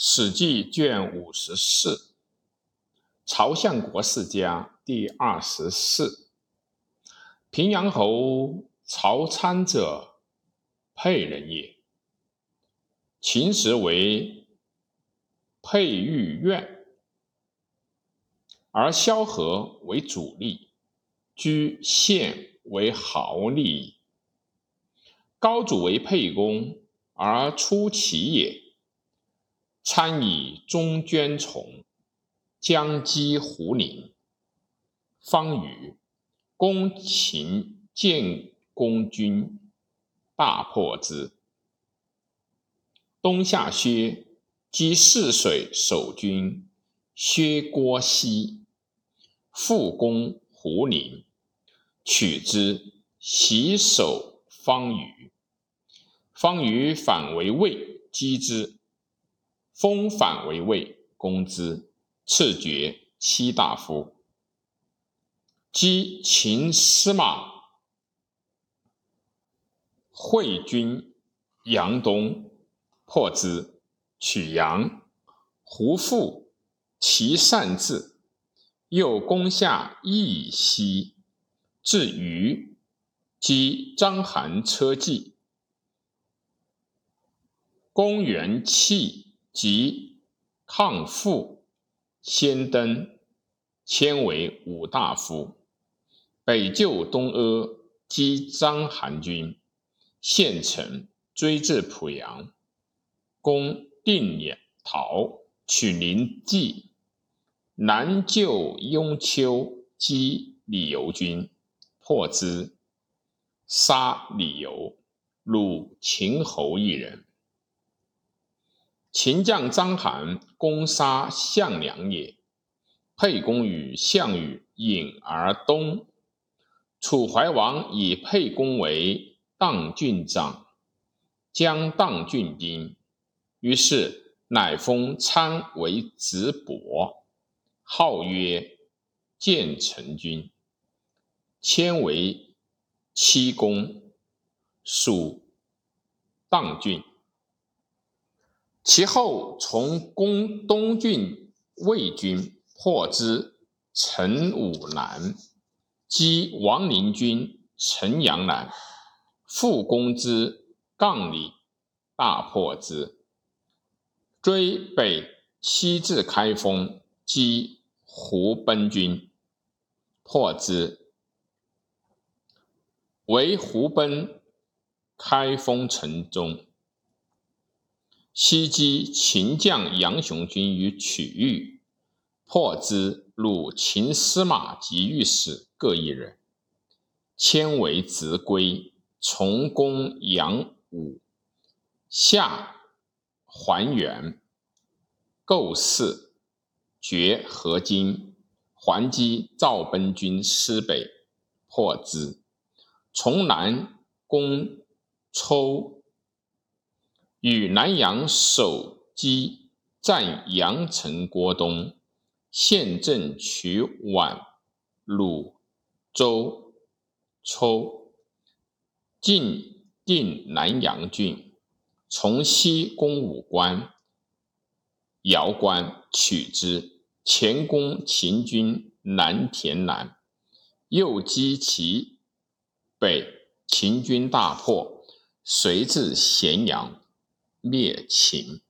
史记》卷五十四，曹相国世家第二十四。平阳侯曹参者，沛人也。秦时为沛豫苑，而萧何为主力，居县为豪利。高祖为沛公，而出其也。参以中捐从，将击胡陵。方宇攻秦建公军，大破之。东下薛击泗水守军，薛郭西复攻胡陵，取之，袭守方宇。方宇反为魏，击之。封反为魏，公之，赐爵七大夫。击秦司马会军杨东，破之，取阳。胡复其善治，又攻下益西，至于击章邯车骑。公元七。即抗父先登，迁为武大夫。北救东阿，击章邯军，献城，追至濮阳，攻定远陶，取临济。南救雍丘，击李由军，破之，杀李由，虏秦侯一人。秦将章邯攻杀项梁也，沛公与项羽引而东。楚怀王以沛公为荡郡长，将荡郡兵，于是乃封参为子伯，号曰建成君，迁为七公，属荡郡。其后从攻东郡魏军，破之，陈武南，击王陵军陈阳南，复攻之，杠里，大破之，追北西至开封，击胡奔军，破之，为胡奔开封城中。西击秦将杨雄军于曲域，破之，虏秦司马及御史各一人，迁为执归，从攻杨武，下还原，构泗，绝河津，还击赵奔军师北，破之，从南攻抽。与南阳守击占阳城郭东，县镇取宛、鲁、周、抽，进定南阳郡，从西攻武关、瑶关，取之，前攻秦军南田南，右击其北，秦军大破，遂至咸阳。灭秦。